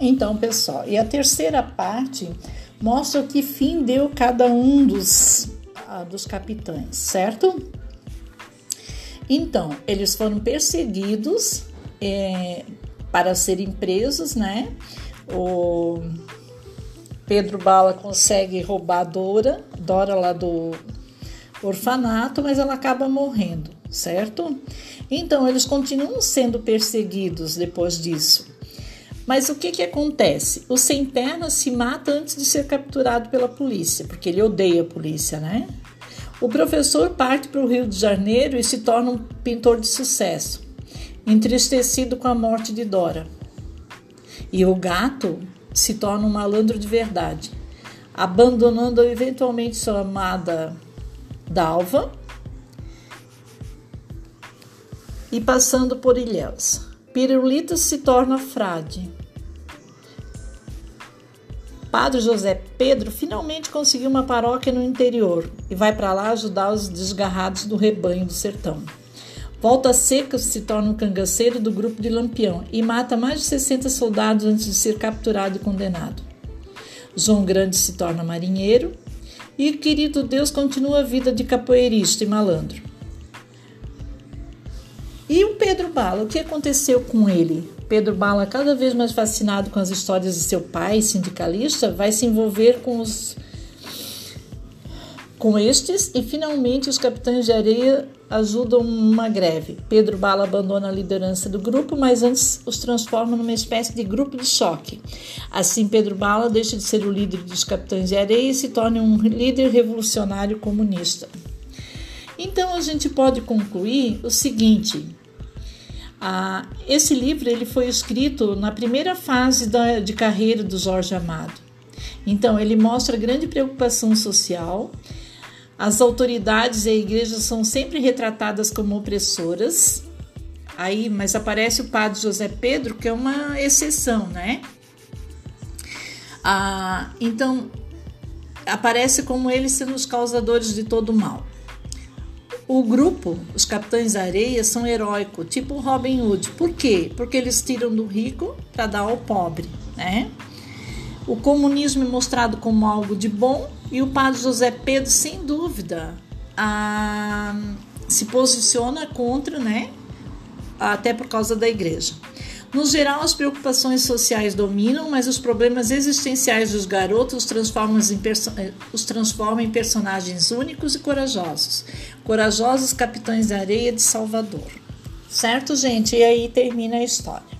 Então, pessoal, e a terceira parte mostra que fim deu cada um dos, ah, dos capitães, certo? Então, eles foram perseguidos é, para serem presos, né? O Pedro Bala consegue roubar a Dora, Dora lá do orfanato, mas ela acaba morrendo, certo? Então, eles continuam sendo perseguidos depois disso. Mas o que, que acontece? O Sem Pernas se mata antes de ser capturado pela polícia, porque ele odeia a polícia, né? O professor parte para o Rio de Janeiro e se torna um pintor de sucesso, entristecido com a morte de Dora. E o gato se torna um malandro de verdade, abandonando eventualmente sua amada Dalva e passando por Ilhéus. Pirulito se torna frade. Padre José Pedro finalmente conseguiu uma paróquia no interior e vai para lá ajudar os desgarrados do rebanho do sertão. Volta seca se torna um cangaceiro do grupo de Lampião e mata mais de 60 soldados antes de ser capturado e condenado. João Grande se torna marinheiro e querido Deus continua a vida de capoeirista e malandro. E o Pedro Bala, o que aconteceu com ele? Pedro Bala, cada vez mais fascinado com as histórias de seu pai, sindicalista, vai se envolver com os com estes e finalmente os capitães de areia ajudam uma greve. Pedro Bala abandona a liderança do grupo, mas antes os transforma numa espécie de grupo de choque. Assim, Pedro Bala deixa de ser o líder dos capitães de areia e se torna um líder revolucionário comunista. Então a gente pode concluir o seguinte: ah, esse livro ele foi escrito na primeira fase da, de carreira do Jorge Amado. Então ele mostra grande preocupação social. As autoridades e a igreja são sempre retratadas como opressoras. Aí, mas aparece o padre José Pedro, que é uma exceção, né? Ah, então aparece como eles sendo os causadores de todo o mal. O grupo, os Capitães Areia, são heróicos, tipo Robin Hood. Por quê? Porque eles tiram do rico para dar ao pobre, né? O comunismo é mostrado como algo de bom e o padre José Pedro, sem dúvida, a, se posiciona contra, né? Até por causa da igreja. No geral, as preocupações sociais dominam, mas os problemas existenciais dos garotos os transformam eh, os transformam em personagens únicos e corajosos. Corajosos capitães da areia de Salvador. Certo, gente? E aí termina a história.